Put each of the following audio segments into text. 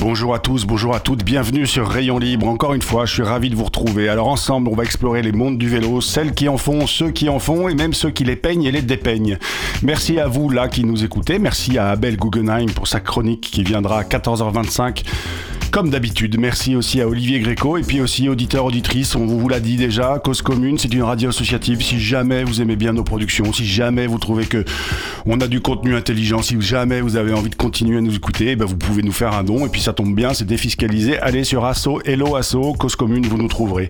Bonjour à tous, bonjour à toutes, bienvenue sur Rayon Libre. Encore une fois, je suis ravi de vous retrouver. Alors ensemble, on va explorer les mondes du vélo, celles qui en font, ceux qui en font et même ceux qui les peignent et les dépeignent. Merci à vous là qui nous écoutez, merci à Abel Guggenheim pour sa chronique qui viendra à 14h25 comme d'habitude, merci aussi à Olivier Gréco et puis aussi auditeurs, auditrices, on vous l'a dit déjà, Cause Commune, c'est une radio associative. Si jamais vous aimez bien nos productions, si jamais vous trouvez que on a du contenu intelligent, si jamais vous avez envie de continuer à nous écouter, ben vous pouvez nous faire un don et puis ça tombe bien, c'est défiscalisé. Allez sur Asso, Hello Asso, Cause Commune, vous nous trouverez.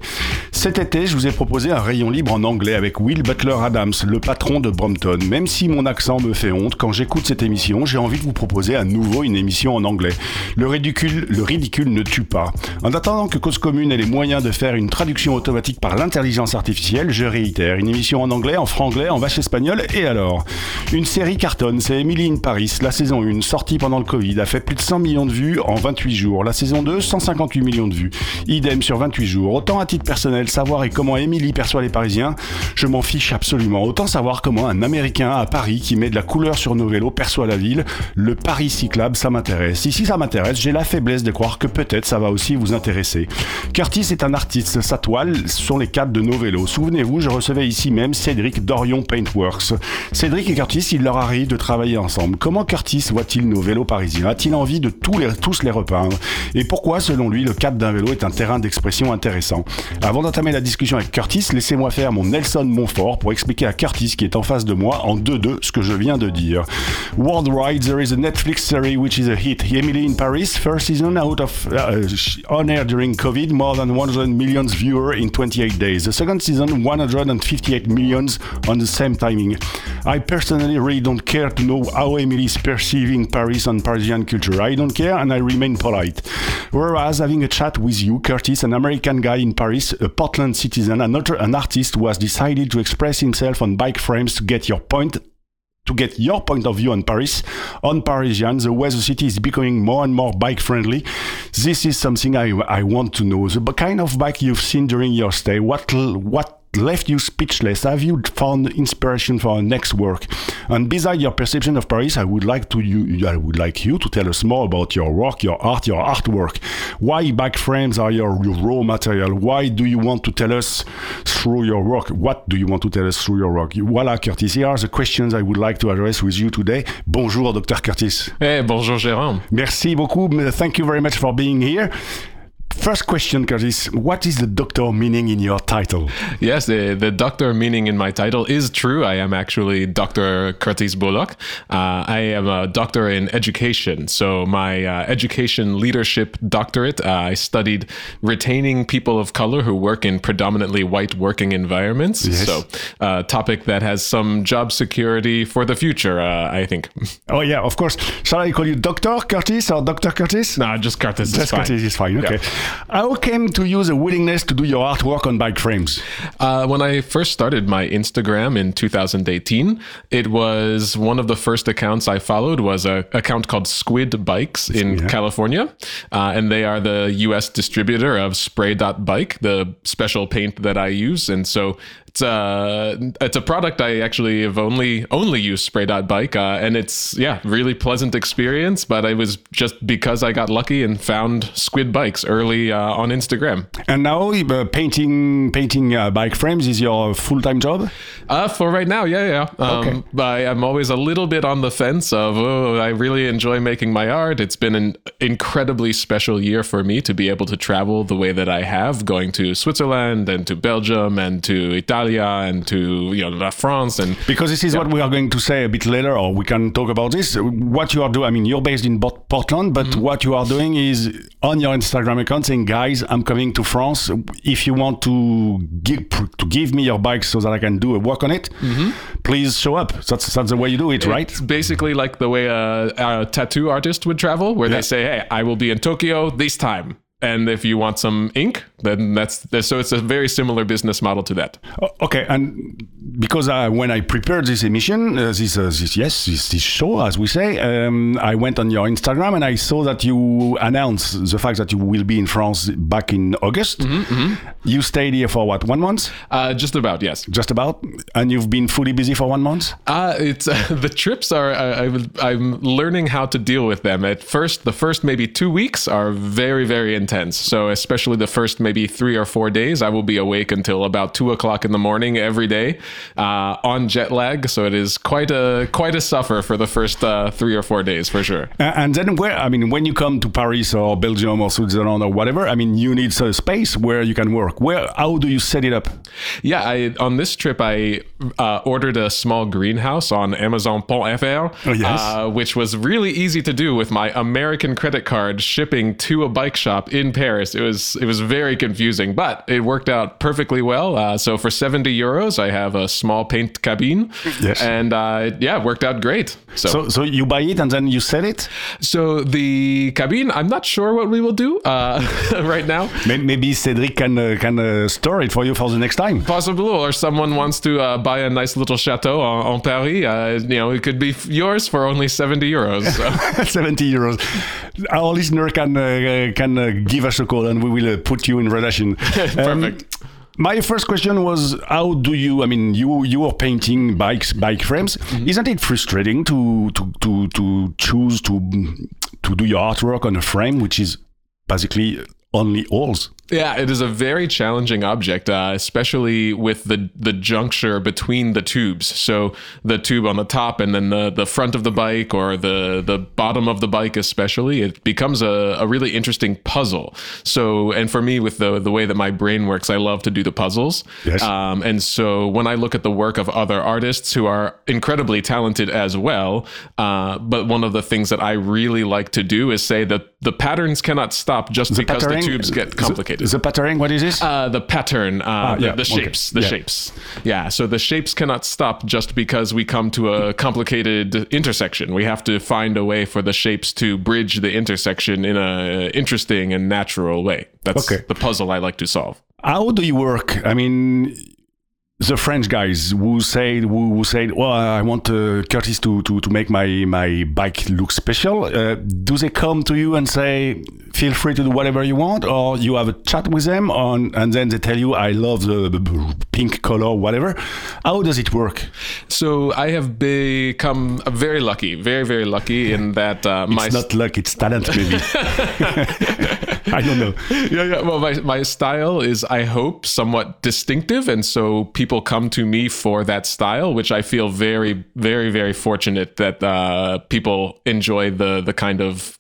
Cet été, je vous ai proposé un rayon libre en anglais avec Will Butler Adams, le patron de Brompton. Même si mon accent me fait honte, quand j'écoute cette émission, j'ai envie de vous proposer à nouveau une émission en anglais. Le ridicule, le ridicule ne tue pas. En attendant que Cause Commune ait les moyens de faire une traduction automatique par l'intelligence artificielle, je réitère, une émission en anglais, en franglais, en vache espagnol, et alors? Une série cartonne, c'est Emily in Paris, la saison 1, sortie pendant le Covid, a fait plus de 100 millions de vues en 28 jours. La saison 2, 158 millions de vues. Idem sur 28 jours. Autant à titre personnel, savoir et comment Emily perçoit les Parisiens, je m'en fiche absolument. Autant savoir comment un Américain à Paris qui met de la couleur sur nos vélos perçoit la ville, le Paris cyclable, ça m'intéresse. Ici, ça m'intéresse, j'ai la faiblesse de croire que peut-être ça va aussi vous intéresser. Curtis est un artiste, sa toile sont les cadres de nos vélos. Souvenez-vous, je recevais ici même Cédric Dorion Paintworks. Cédric et Curtis, il leur arrive de travailler ensemble. Comment Curtis voit-il nos vélos parisiens? A-t-il envie de tous les, tous les repeindre Et pourquoi, selon lui, le cadre d'un vélo est un terrain d'expression intéressant Avant d'entamer la discussion avec Curtis, laissez-moi faire mon Nelson Montfort pour expliquer à Curtis qui est en face de moi en 2-2 ce que je viens de dire. Worldwide, there is a Netflix series which is a hit. Emily in Paris, first season out of uh, on air during COVID, more than 100 million viewers in 28 days. The second season, 158 millions on the same timing. I personally really don't care to know how Emily is perceiving Paris and Parisian culture. I don't care and I remain polite. Whereas having a chat with you, Curtis, an American guy in Paris, a Portland citizen, not an artist who has decided to express himself on bike frames to get your point to get your point of view on Paris, on Parisians, the way the city is becoming more and more bike friendly. This is something I, I want to know. The kind of bike you've seen during your stay, what, what left you speechless? Have you found inspiration for our next work? And beside your perception of Paris, I would like to you, I would like you to tell us more about your work, your art, your artwork. Why back frames are your, your raw material? Why do you want to tell us through your work? What do you want to tell us through your work? Voilà, Curtis. Here are the questions I would like to address with you today. Bonjour, Dr. Curtis. Hey, bonjour, Jérôme. Merci beaucoup. Thank you very much for being here. First question, Curtis. What is the doctor meaning in your title? Yes, the, the doctor meaning in my title is true. I am actually Dr. Curtis Bullock. Uh, I am a doctor in education. So, my uh, education leadership doctorate, uh, I studied retaining people of color who work in predominantly white working environments. Yes. So, a topic that has some job security for the future, uh, I think. Oh, yeah, of course. Shall I call you Dr. Curtis or Dr. Curtis? No, just Curtis Just is. Curtis is fine. Okay. How came to use a willingness to do your artwork on bike frames? Uh, when I first started my Instagram in 2018, it was one of the first accounts I followed was a account called Squid Bikes in Yeah. California, uh, and they are the U.S. distributor of Spray.bike, the special paint that I use, and so. It's a, it's a product I actually have only only used Spray.bike, uh, and it's yeah really pleasant experience. But it was just because I got lucky and found Squid Bikes early uh, on Instagram. And now uh, painting painting uh, bike frames is your full time job. Uh, for right now, yeah, yeah. Um, Okay. But I'm always a little bit on the fence of, oh, I really enjoy making my art. It's been an incredibly special year for me to be able to travel the way that I have, going to Switzerland and to Belgium and to Italy Italia and to you know La France and Because this is what we are going to say a bit later, or we can talk about this. What you are doing, I mean, you're based in Port- Portland, but Mm-hmm. what you are doing is on your Instagram account saying, guys, I'm coming to France. If you want to give, to give me your bike so that I can do a work on it, please show up. That's, that's the way you do it, right? Mm-hmm. It's basically like the way a, a tattoo artist would travel, where Yeah. they say, "Hey, I will be in Tokyo this time." And if you want some ink, then that's, so it's a very similar business model to that. Okay, and because uh, when I prepared this emission, uh, this, uh, this yes, this, this show, as we say, um, I went on your Instagram and I saw that you announced the fact that you will be in France back in August. You stayed here for what, one month? Uh, just about yes. Just about, and you've been fully busy for one month. Uh, it's uh, the trips are. I, I, i'm learning how to deal with them. At first, the first maybe two weeks are very, very intense. So, especially the first maybe three or four days, I will be awake until about two o'clock in the morning every day, uh, on jet lag. So it is quite a quite a suffer for the first uh, three or four days for sure. And then where, I mean, when you come to Paris or Belgium or Switzerland or whatever, I mean, you need a space where you can work. Where, how do you set it up? Yeah, I on this trip I uh, ordered a small greenhouse on Amazon.fr, Oh, yes. uh, which was really easy to do with my American credit card shipping to a bike shop in Paris. It was it was very confusing, but it worked out perfectly well. Uh, so for seventy euros, I have a small paint cabine, Yes. and uh, yeah, it worked out great. So, So, so you buy it and then you sell it? so the cabine, I'm not sure what we will do uh, right now. Maybe Cedric can uh, can uh, store it for you for the next time. possible or someone wants to uh, buy a nice little chateau on, on Paris, uh, you know, it could be yours for only 70 euros. So. 70 euros. Our listener can uh, can uh, give us a call and we will uh, put you in relation. Um, Perfect. my first question was how do you I mean you you are painting bikes bike frames Mm-hmm. isn't it frustrating to to to to choose to to do your artwork on a frame which is basically only holes Yeah, it is a very challenging object, uh, especially with the the juncture between the tubes. So the tube on the top and then the, the front of the bike or the the bottom of the bike, especially, it becomes a, a really interesting puzzle. So, and for me, with the the way that my brain works, I love to do the puzzles. Yes. Um, and so when I look at the work of other artists who are incredibly talented as well, uh, but one of the things that I really like to do is say that the patterns cannot stop just because the tubes get the- complicated. the, patterning what is this Uh, the pattern, uh, the, yeah, the okay. shapes, the Yeah. shapes. Yeah, so the shapes cannot stop just because we come to a complicated intersection. We have to find a way for the shapes to bridge the intersection in a interesting and natural way. That's Okay. the puzzle I like to solve. how do you work i mean the French guys who said who, who said, "Well, I want uh, Curtis to, to to make my my bike look special." Uh, do they come to you and say, "Feel free to do whatever you want," or you have a chat with them, on, and then they tell you, "I love the pink color, whatever." How does it work? So I have become very lucky, very very lucky in that uh, my It's not luck; it's talent, maybe. I don't know. yeah, yeah. Well, my, my style is, I hope, somewhat distinctive. And so people come to me for that style, which I feel very, very, very fortunate that uh, people enjoy the the kind of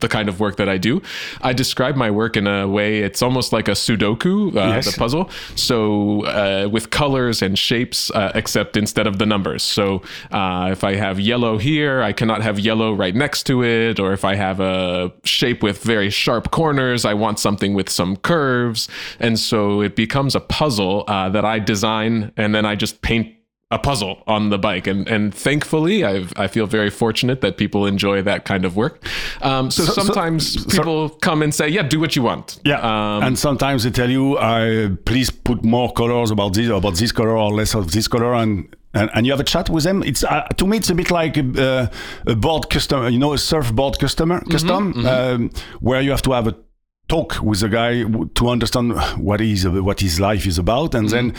the kind of work that I do. I describe my work in a way, it's almost like a Sudoku, uh, Yes. the puzzle. So uh, with colors and shapes, uh, except instead of the numbers. So uh, if I have yellow here, I cannot have yellow right next to it. Or if I have a shape with very sharp corners, I want something with some curves. And so it becomes a puzzle uh, that I design and then I just paint a puzzle on the bike. And and thankfully I've, I feel very fortunate that people enjoy that kind of work. Um, so, So- so- sometimes so- people come and say yeah do what you want. Yeah, um, and sometimes they tell you, uh, "Please put more colors about this, about this color, or less of this color," and and, and you have a chat with them. It's uh, to me, it's a bit like a, a board customer, you know, a surfboard customer custom, Um, where you have to have a talk with the guy w- to understand what is what his life is about, and then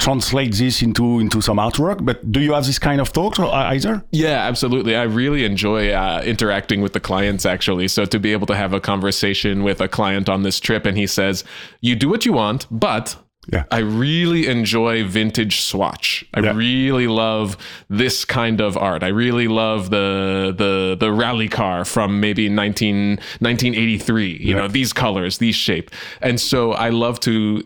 translate this into into some artwork. But do you have this kind of talks or uh, either? Yeah, absolutely. I really enjoy uh, interacting with the clients actually. So to be able to have a conversation with a client on this trip and he says, "You do what you want, but Yeah. I really enjoy vintage swatch. I Yeah. really love this kind of art. I really love the the the rally car from maybe 19, 1983, you know, these colors, these shape. And so I love to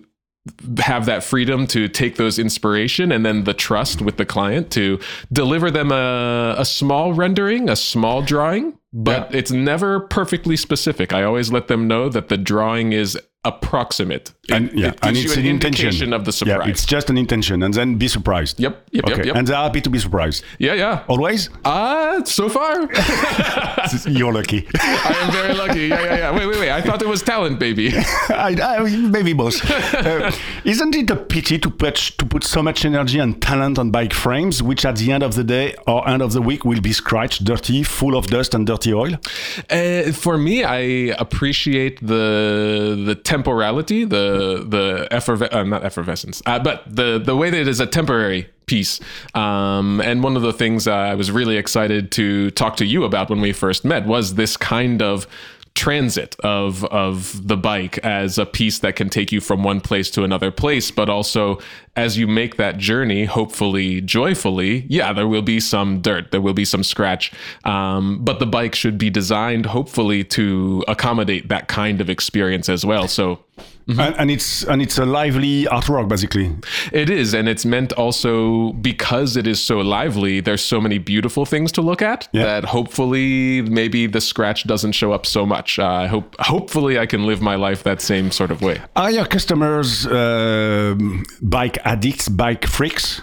have that freedom to take those inspiration and then the trust with the client to deliver them a, a small rendering, a small drawing, but it's never perfectly specific. I always let them know that the drawing is approximate. It, and yeah, it and it's an an intention. of the surprise. Yeah, it's just an intention, and then be surprised. Yep, yep, yep, Okay, yep. and they're happy to be surprised. yeah, yeah. Always. Uh, so far, You're lucky. I am very lucky. Yeah, yeah, yeah. Wait, wait, wait. I thought it was talent, baby. I, I, maybe both. Uh, isn't it a pity to put to put so much energy and talent on bike frames, which at the end of the day or end of the week will be scratched, dirty, full of dust and dirty oil? Uh, for me, I appreciate the the temporality, the the efferve- uh, not effervescence, uh, but the the way that it is a temporary piece. Um, and one of the things I was really excited to talk to you about when we first met was this kind of transit of of the bike as a piece that can take you from one place to another place but also as you make that journey hopefully joyfully yeah there will be some dirt there will be some scratch um, but the bike should be designed hopefully to accommodate that kind of experience as well. So And, and it's and it's a lively artwork basically. it is, and it's meant also because it is so lively. There's so many beautiful things to look at Yeah. that hopefully maybe the scratch doesn't show up so much. Uh, I hope hopefully I can live my life that same sort of way. Are your customers um bike addicts, bike freaks?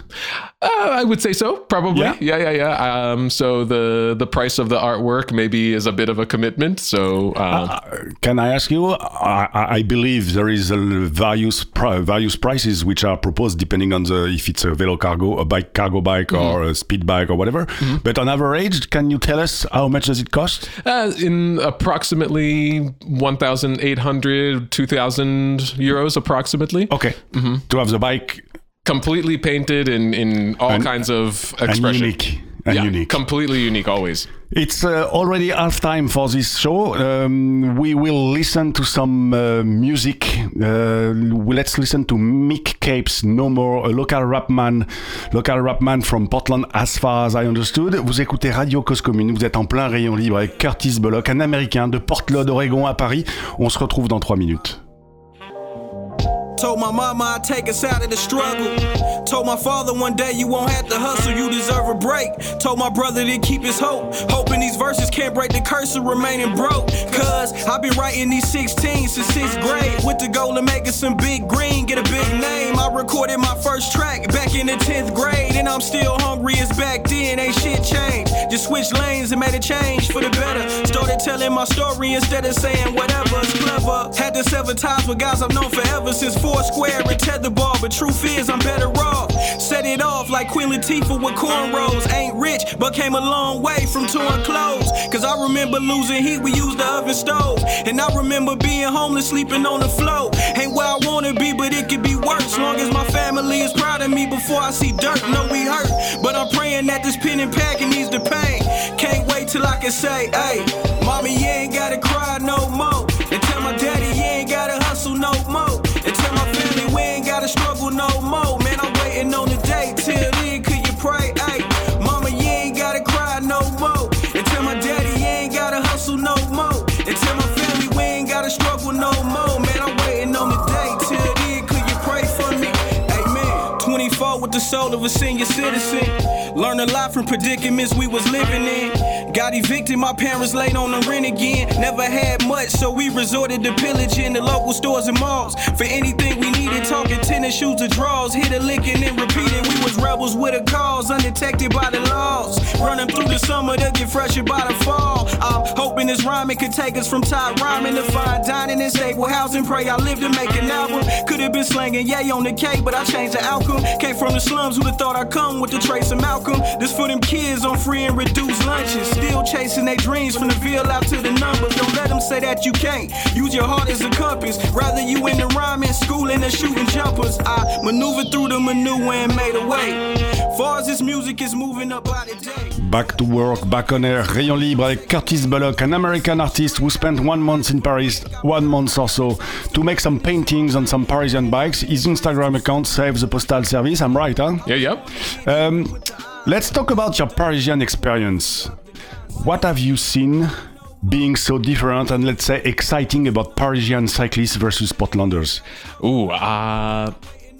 Uh, I would say so, probably. Yeah? Yeah, yeah, yeah. Um, so the the price of the artwork maybe is a bit of a commitment. So uh, Can I ask you? I, I I believe there is a various pri- various prices which are proposed depending on the if it's a velo cargo, a bike cargo bike, mm-hmm. or a speed bike or whatever. Mm-hmm. But on average, can you tell us how much does it cost? uh, in approximately 1,800, 2,000 euros, approximately. Okay, mm-hmm. to have the bike completely painted in in all And- kinds of and expression. unique and yeah, unique. completely unique always. It's uh, already half time for this show. Um, we will listen to some uh, music. Uh, let's listen to Mick Capes, No More, a local rap man, local rap man from Portland, as far as I understood. Vous écoutez Radio Cause Commune, vous êtes en plein rayon libre avec Curtis Bullock, un Américain de Portland, Oregon à Paris. On se retrouve dans trois minutes. My mama I'd take us out of the struggle. Told my father one day you won't have to hustle, you deserve a break. Told my brother to keep his hope. Hoping these verses can't break the curse of remaining broke. Cause I've been writing these 16 since sixth grade. With the goal of making some big green, get a big name. I recorded my first track back in the 10th grade. And I'm still hungry as back then, ain't shit changed. Just switched lanes and made a change for the better. Started telling my story instead of saying whatever. It's clever. Had to sever ties with guys I've known forever since four square and tetherball. But truth is, I'm better off. Set it off like Queen Latifah with cornrows. Ain't rich, but came a long way from torn clothes. Cause I remember losing heat, we used the oven stove. And I remember being homeless, sleeping on the floor. Ain't where I wanna be, but it could be worse. Long as my family is proud of me before I see dirt. No, we hurt. But I'm praying that this pen and can ease the pain. Can't wait till I can say, hey, mommy, the soul of a senior citizen. Learned a lot from predicaments we was living in. Got evicted, my parents laid on the rent again. Never had much, so we resorted to pillaging the local stores and malls. For anything we needed, talking tennis shoes or draws. Hit a lick and then repeating. We was rebels with a cause, undetected by the laws. Running through the summer to get fresher by the fall. I'm hoping this rhyming could take us from top rhyming to fine dining and stable housing. Pray I live to make an album. Could have been slanging yay on the cake, but I changed the outcome. Came from the slums, who'd have thought I'd come with the trace of Malcolm. This for them kids on free and reduced lunches. Still chasing their dreams from the Ville out to the numbers. Don't let them say that you can't. Use your heart as a compass. Rather you in the rhyming, schooling and shooting jumpers. I maneuvered through the manure and made a way. Far as this music is moving up by the day. Back to work, back on air, Rayon Libre avec Curtis Bullock, an American artist who spent one month in Paris, one month or so, to make some paintings on some Parisian bikes. His Instagram account saves the postal service, I'm right, huh? Yeah, yeah. Um, let's talk about your Parisian experience. What have you seen being so different and let's say exciting about Parisian cyclists versus Portlanders? Ooh, uh,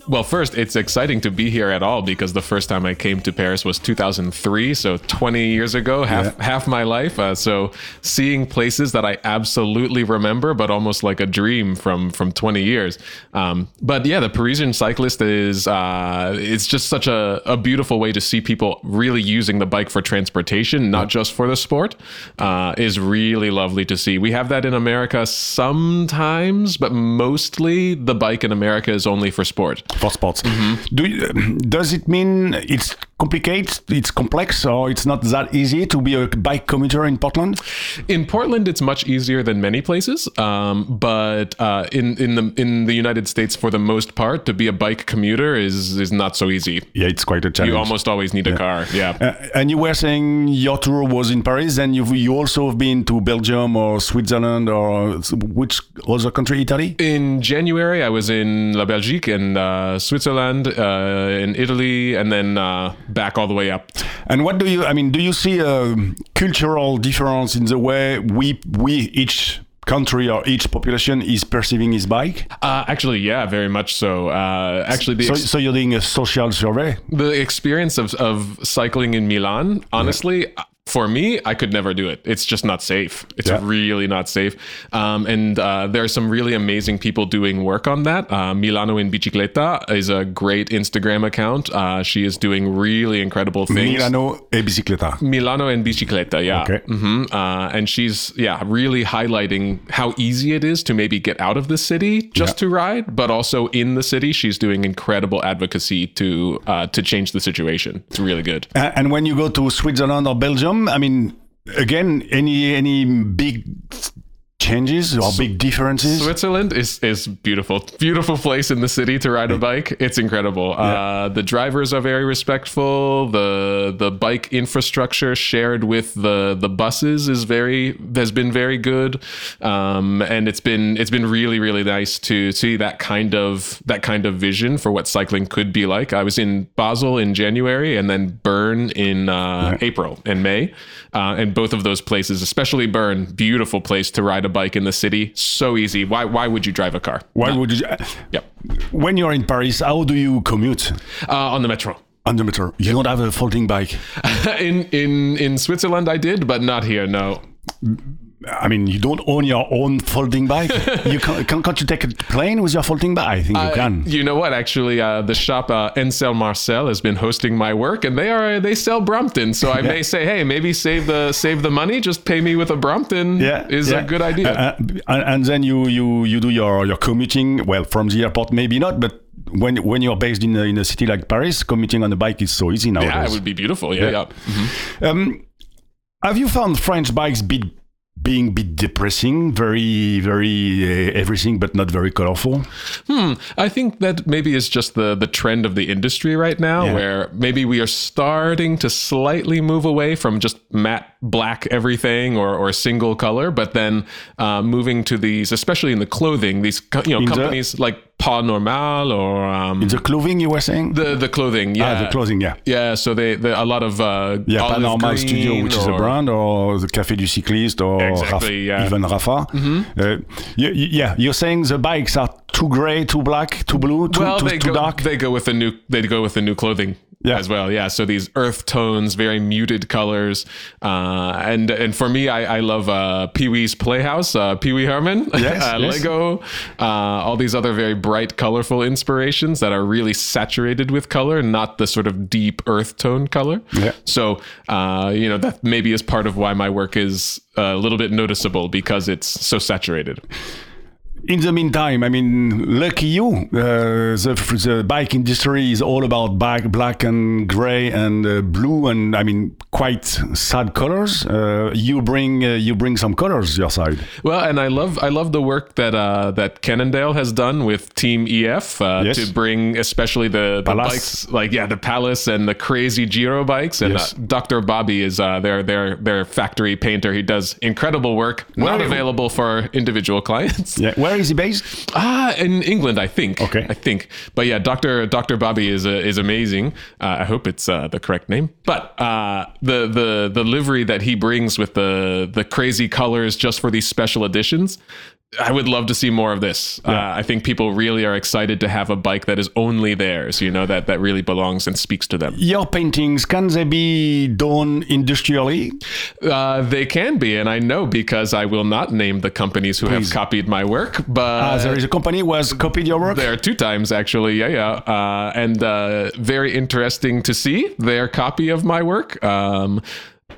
well, first, it's exciting to be here at all because the first time I came to Paris was 2003, so 20 years ago, half Yeah. half my life. Uh, so seeing places that I absolutely remember, but almost like a dream from from 20 years. Um, but yeah, the Parisian cyclist is uh, it's just such a, a beautiful way to see people really using the bike for transportation, not just for the sport. Uh, is really lovely to see. We have that in America sometimes, but mostly the bike in America is only for sport. For sports. Mm-hmm. Do you, does it mean it's complicated, it's complex, or it's not that easy to be a bike commuter in Portland? In Portland, it's much easier than many places, um, but uh, in in the in the United States, for the most part, to be a bike commuter is is not so easy. Yeah, it's quite a challenge. You almost always need a car. Yeah. Uh, and you were saying your tour was in Paris, and you've you also have been to Belgium or Switzerland or which other country, Italy? in January, I was in La Belgique and uh, Switzerland, uh, in Italy, and then uh, back all the way up. And what do you? I mean, do you see a cultural difference in the way we we each country or each population is perceiving his bike? Uh, actually, yeah, very much so. Uh, actually, the So, so you're doing a social survey. the experience of, of cycling in Milan, honestly, for me, I could never do it. It's just not safe. It's Yeah. really not safe. Um, and uh, there are some really amazing people doing work on that. Uh, Milano in Bicicletta is a great Instagram account. Uh, she is doing really incredible things. Milano e bicicletta. Milano and Bicicletta, yeah. Okay. hmm Uh, and she's, yeah, really highlighting how easy it is to maybe get out of the city just to ride, but also in the city, she's doing incredible advocacy to uh, to change the situation. It's really good. And when you go to Switzerland or Belgium, I mean, again, any any big changes or big differences? Switzerland is is beautiful, beautiful place in the city to ride a bike. It's incredible. Uh, the drivers are very respectful. the The bike infrastructure shared with the the buses is very has been very good, um, and it's been it's been really really nice to see that kind of that kind of vision for what cycling could be like. I was in Basel in January and then Bern in uh, April and May, uh, and both of those places, especially Bern, beautiful place to ride a bike in the city. So easy. Why why would you drive a car? Why would you? Yep. When you're in Paris, how do you commute Uh, on the metro. on the metro? You don't have a folding bike. in in in Switzerland, I did, but not here. No. I mean, you don't own your own folding bike. you can, can, can't you take a plane with your folding bike? I think you Uh, can. you know what? Actually, uh, the shop uh, En Selle Marcel has been hosting my work, and they are they sell Brompton. So I may say, hey, maybe save the save the money. Just pay me with a Brompton. yeah, is yeah. a good idea. Uh, uh, and, and then you you you do your your commuting. Well, from the airport, maybe not, but when when you're based in a, in a city like Paris, commuting on a bike is so easy nowadays. yeah, it would be beautiful. Yeah, Yeah. yeah. Um, have you found French bikes bit, being a bit depressing, very, very uh, everything, but not very colorful? Hmm. I think that maybe is just the the trend of the industry right now, Yeah. where maybe we are starting to slightly move away from just matte black everything or or single color, but then uh, moving to these, especially in the clothing, these you know In the- companies like Pas Normal or um, The clothing you were saying? the the clothing, yeah, ah, the clothing, yeah. Yeah, so they, they a lot of uh, Yeah, green Studio, which is a brand, or the Café du Cycliste, or Exactly, yeah. Mm-hmm. even Rapha. Uh, y- y- yeah, you're saying the bikes are too gray, too black, too blue, too, well, too, they too go, dark. They go with the new. They go with the new clothing. Yeah. As well, yeah. So these earth tones, very muted colors, uh, and and for me, I, I love uh, Pee Wee's Playhouse, uh, Pee Wee Herman, Yes, uh, yes. Lego, uh, all these other very bright, colorful inspirations that are really saturated with color, and not the sort of deep earth tone color. Yeah. So uh, you know that maybe is part of why my work is a little bit noticeable because it's so saturated. In the meantime, I mean, lucky you. Uh, the, the bike industry is all about black, black and gray and uh, blue, and I mean, quite sad colors. Uh, you bring uh, you bring some colors your side. Well, and I love I love the work that uh, that Cannondale has done with Team EF uh, Yes. to bring especially the, the bikes like yeah the Palace and the crazy Giro bikes and Yes. uh, Dr. Bobby is uh, their their their factory painter. He does incredible work. Not available for individual clients. Yeah, where is he based? Ah, in England, I think. Okay. I think. But yeah, Doctor Doctor Bobby is uh, is amazing. Uh, I hope it's uh, the correct name. But uh, the the the livery that he brings with the the crazy colors just for these special editions. I would love to see more of this. Uh, I think people really are excited to have a bike that is only theirs, you know, that, that really belongs and speaks to them. Your paintings, can they be done industrially? Uh, they can be, and I know because I will not name the companies who Please. have copied my work, but Uh, there is a company who has copied your work? there are two times actually, yeah, yeah, uh, and uh, very interesting to see their copy of my work. Um,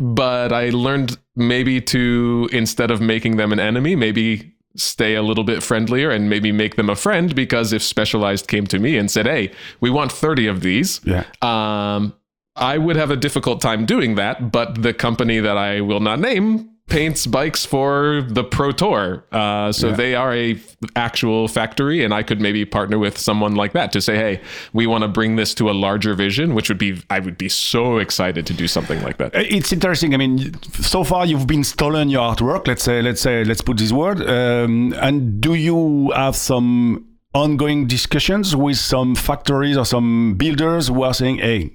but I learned maybe to instead of making them an enemy, maybe stay a little bit friendlier and maybe make them a friend because if Specialized came to me and said, "Hey, we want 30 of these," Yeah. um, I would have a difficult time doing that. But the company that I will not name paints bikes for the Pro Tour, uh, so Yeah. they are a f- actual factory, and I could maybe partner with someone like that to say, "Hey, we want to bring this to a larger vision," which would be I would be so excited to do something like that. Uh, It's interesting. I mean, so far you've been stolen your artwork. Let's say, let's say, let's put this word. Um, and do you have some ongoing discussions with some factories or some builders who are saying, "Hey,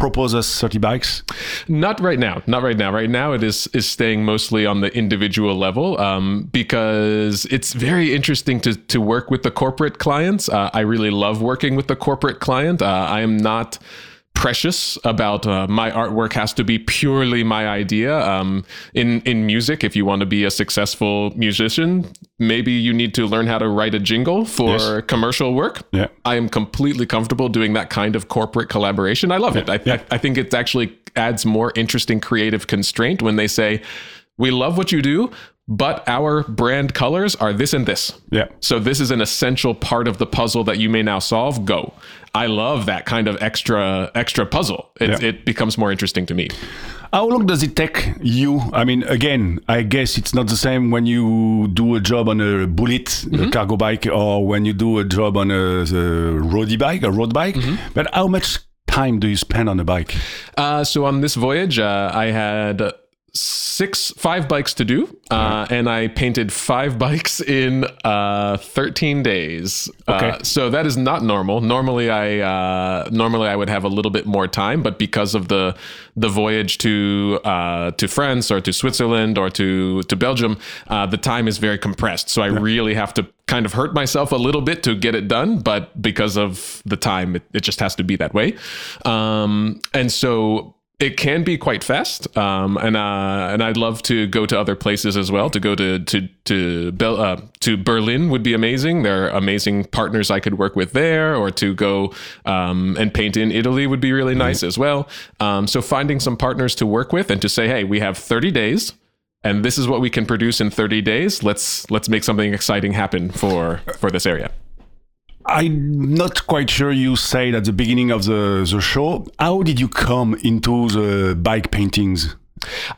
propose us 30 bikes"? Not right now. Not right now. Right now, it is is staying mostly on the individual level um, because it's very interesting to to work with the corporate clients. Uh, I really love working with the corporate client. Uh, I am not precious about uh, my artwork has to be purely my idea um, in in music if you want to be a successful musician maybe you need to learn how to write a jingle for Yes. commercial work Yeah. I am completely comfortable doing that kind of corporate collaboration. I love it. I, Yeah. I, I think it actually adds more interesting creative constraint when they say, we love what you do, but our brand colors are this and this. Yeah. So this is an essential part of the puzzle that you may now solve. Go. I love that kind of extra extra puzzle. It, Yeah. it becomes more interesting to me. How long does it take you? I mean, again, I guess it's not the same when you do a job on a bullet, a cargo bike, or when you do a job on a, the roadie bike, a road bike. But how much time do you spend on a bike? Uh, so on this voyage, uh, I had six, five bikes to do, uh, and I painted five bikes in uh, 13 days. Okay. Uh, so that is not normal. Normally, I uh, normally I would have a little bit more time, but because of the the voyage to uh, to France or to Switzerland or to to Belgium, uh, the time is very compressed. So I really have to kind of hurt myself a little bit to get it done, but because of the time, it, it just has to be that way. Um, and so it can be quite fast, um, and uh, and I'd love to go to other places as well. To go to to to Bel- uh, to Berlin would be amazing. There are amazing partners I could work with there, or to go um, and paint in Italy would be really nice as well. Um, so finding some partners to work with and to say, hey, we have 30 days. And this is what we can produce in 30 days. Let's let's make something exciting happen for for this area. I'm not quite sure you said at the beginning of the, the show. How did you come into the bike paintings?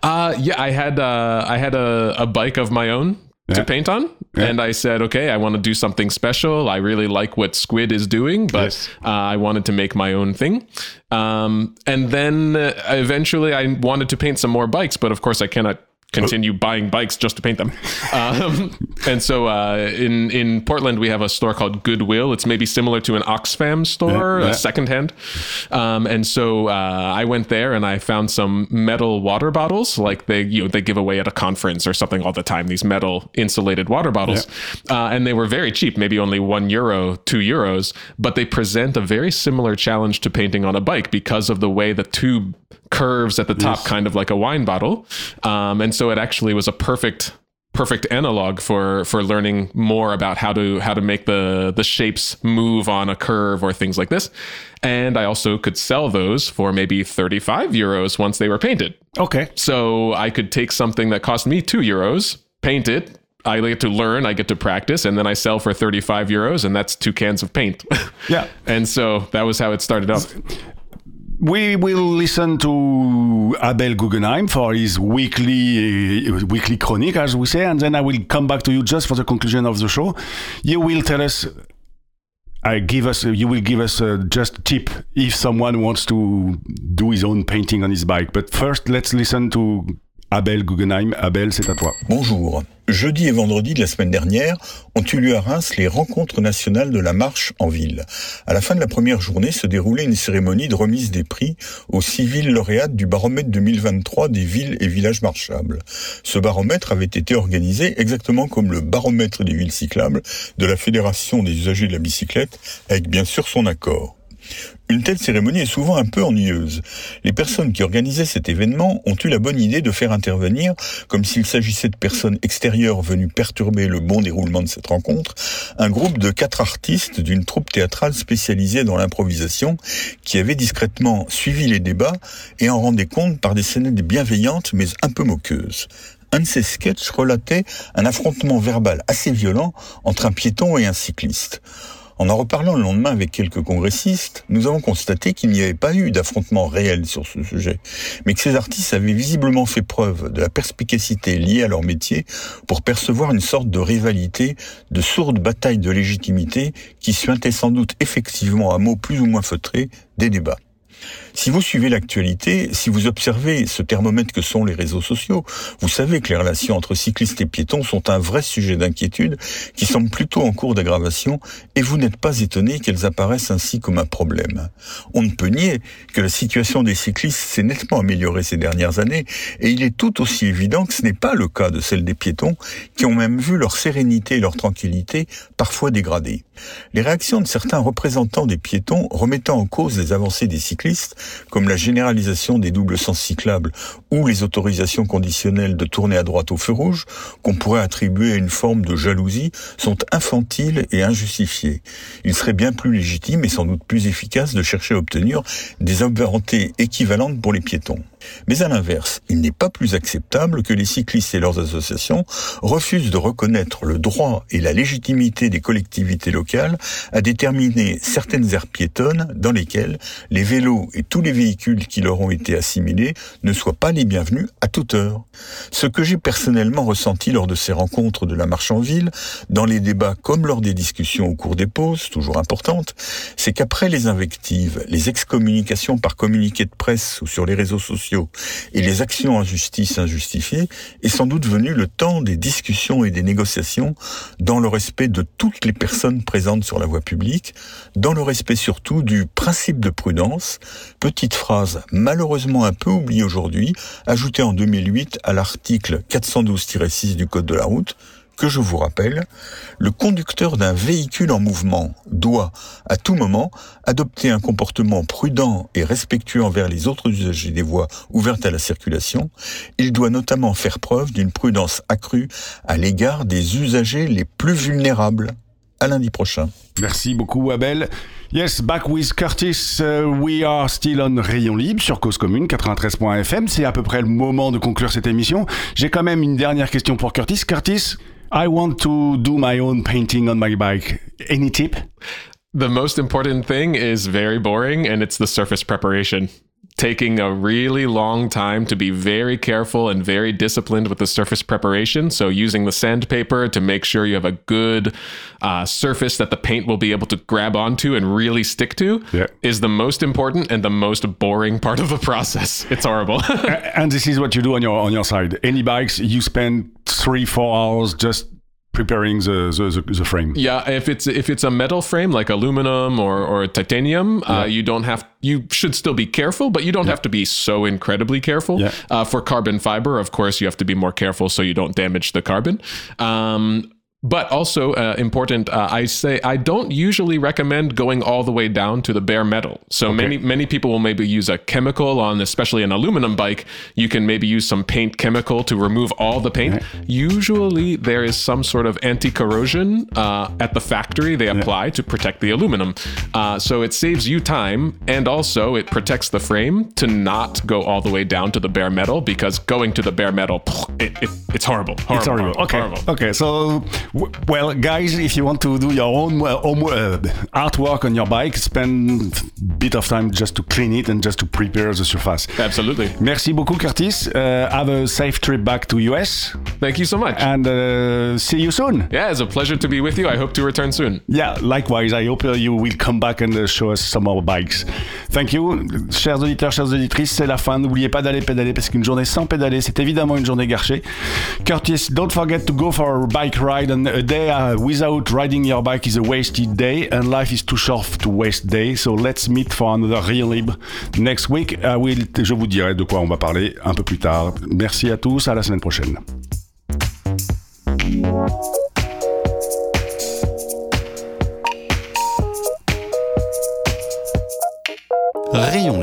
Uh, yeah, I had uh, I had a, a bike of my own Yeah. to paint on, Yeah. and I said, okay, I want to do something special. I really like what Squid is doing, but Yes. uh, I wanted to make my own thing. Um, and then uh, eventually, I wanted to paint some more bikes, but of course, I cannot continue buying bikes just to paint them. Um, and so uh, in in Portland, we have a store called Goodwill. It's maybe similar to an Oxfam store, Yeah, yeah. a secondhand. Um, and so uh, I went there and I found some metal water bottles, like they you know they give away at a conference or something all the time. These metal insulated water bottles, uh, and they were very cheap, maybe only one euro, two euros, but they present a very similar challenge to painting on a bike because of the way the tube curves at the top, kind of like a wine bottle. Um, and so it actually was a perfect perfect analog for for learning more about how to how to make the the shapes move on a curve or things like this and i also could sell those for maybe 35 euros once they were painted Okay. so i could take something that cost me 2 euros paint it I get to learn, I get to practice, and then I sell for 35 euros, and that's two cans of paint. Yeah. and so that was how it started off. We will listen to Abel Guggenheim for his weekly uh, weekly chronique, as we say, and then I will come back to you just for the conclusion of the show. You will tell us. I give us. You will give us uh, just a tip if someone wants to do his own painting on his bike. But first, let's listen to Abel Guggenheim. Abel, c'est à toi. Bonjour. Jeudi et vendredi de la semaine dernière ont eu lieu à Reims les rencontres nationales de la marche en ville. À la fin de la première journée se déroulait une cérémonie de remise des prix aux civils lauréates du baromètre 2023 des villes et villages marchables. Ce baromètre avait été organisé exactement comme le baromètre des villes cyclables de la Fédération des usagers de la bicyclette, avec bien sûr son accord. Une telle cérémonie est souvent un peu ennuyeuse. Les personnes qui organisaient cet événement ont eu la bonne idée de faire intervenir, comme s'il s'agissait de personnes extérieures venues perturber le bon déroulement de cette rencontre, un groupe de quatre artistes d'une troupe théâtrale spécialisée dans l'improvisation qui avait discrètement suivi les débats et en rendait compte par des scènes bienveillantes mais un peu moqueuses un de ces sketchs relatait un affrontement verbal assez violent entre un piéton et un cycliste. En en reparlant le lendemain avec quelques congressistes, nous avons constaté qu'il n'y avait pas eu d'affrontement réel sur ce sujet, mais que ces artistes avaient visiblement fait preuve de la perspicacité liée à leur métier pour percevoir une sorte de rivalité, de sourde bataille de légitimité qui suintait sans doute effectivement à mots plus ou moins feutrés des débats. Si vous suivez l'actualité, si vous observez ce thermomètre que sont les réseaux sociaux, vous savez que les relations entre cyclistes et piétons sont un vrai sujet d'inquiétude qui semble plutôt en cours d'aggravation et vous n'êtes pas étonné qu'elles apparaissent ainsi comme un problème. On ne peut nier que la situation des cyclistes s'est nettement améliorée ces dernières années et il est tout aussi évident que ce n'est pas le cas de celle des piétons qui ont même vu leur sérénité et leur tranquillité parfois dégradées. Les réactions de certains représentants des piétons remettant en cause les avancées des cyclistes comme la généralisation des doubles sens cyclables ou les autorisations conditionnelles de tourner à droite au feu rouge, qu'on pourrait attribuer à une forme de jalousie, sont infantiles et injustifiées. Il serait bien plus légitime et sans doute plus efficace de chercher à obtenir des obérentés équivalentes pour les piétons. Mais à l'inverse, il n'est pas plus acceptable que les cyclistes et leurs associations refusent de reconnaître le droit et la légitimité des collectivités locales à déterminer certaines aires piétonnes dans lesquelles les vélos et tous les véhicules qui leur ont été assimilés ne soient pas les bienvenus à toute heure. Ce que j'ai personnellement ressenti lors de ces rencontres de la marche en ville, dans les débats comme lors des discussions au cours des pauses, toujours importantes, c'est qu'après les invectives, les excommunications par communiqué de presse ou sur les réseaux sociaux, et les actions en justice injustifiées, est sans doute venu le temps des discussions et des négociations dans le respect de toutes les personnes présentes sur la voie publique, dans le respect surtout du principe de prudence, petite phrase malheureusement un peu oubliée aujourd'hui, ajoutée en 2008 à l'article 412-6 du Code de la route, que je vous rappelle, le conducteur d'un véhicule en mouvement doit, à tout moment, adopter un comportement prudent et respectueux envers les autres usagers des voies ouvertes à la circulation. Il doit notamment faire preuve d'une prudence accrue à l'égard des usagers les plus vulnérables. À lundi prochain. Merci beaucoup, Abel. Yes, back with Curtis. Uh, we are still on Rayon Libre sur Cause Commune 93.fm. C'est à peu près le moment de conclure cette émission. J'ai quand même une dernière question pour Curtis. Curtis, I want to do my own painting on my bike. Any tip? The most important thing is very boring, and it's the surface preparation. Taking a really long time to be very careful and very disciplined with the surface preparation. So, using the sandpaper to make sure you have a good uh, surface that the paint will be able to grab onto and really stick to Yeah. is the most important and the most boring part of the process. It's horrible. and this is what you do on your on your side. Any bikes, you spend three four hours just preparing the the, the, frame. Yeah, if it's if it's a metal frame like aluminum or or titanium, uh, you don't have you should still be careful, but you don't have to be so incredibly careful. Yeah. Uh, for carbon fiber, of course, you have to be more careful so you don't damage the carbon. Um, but also uh, important, uh, I say I don't usually recommend going all the way down to the bare metal. So many many people will maybe use a chemical on, especially an aluminum bike. You can maybe use some paint chemical to remove all the paint. Usually there is some sort of anti-corrosion uh, at the factory they apply to protect the aluminum. Uh, so it saves you time and also it protects the frame to not go all the way down to the bare metal because going to the bare metal, it, it, it's horrible. It's Horrible. horrible. Okay. horrible. Okay. So Well, guys, if you want to do your own uh, uh, artwork on your bike, spend a bit of time just to clean it and just to prepare the surface. Absolutely. Merci beaucoup, Curtis. Uh, have a safe trip back to US. Thank you so much. And uh, see you soon. Yeah, it's a pleasure to be with you. I hope to return soon. Yeah, likewise. I hope you will come back and show us some more bikes. Thank you. Chers auditeurs, chères auditrices, c'est la fin. N'oubliez pas d'aller pédaler parce qu'une journée sans pédaler, c'est évidemment une journée gâchée. Curtis, don't forget to go for a bike ride. Um, a day uh, without riding your bike is a wasted day, and life is too short to waste day. So let's meet for another real libre next week. Uh, I je vous dirai de quoi on va parler un peu plus tard. Merci à tous, à la semaine prochaine. Rayon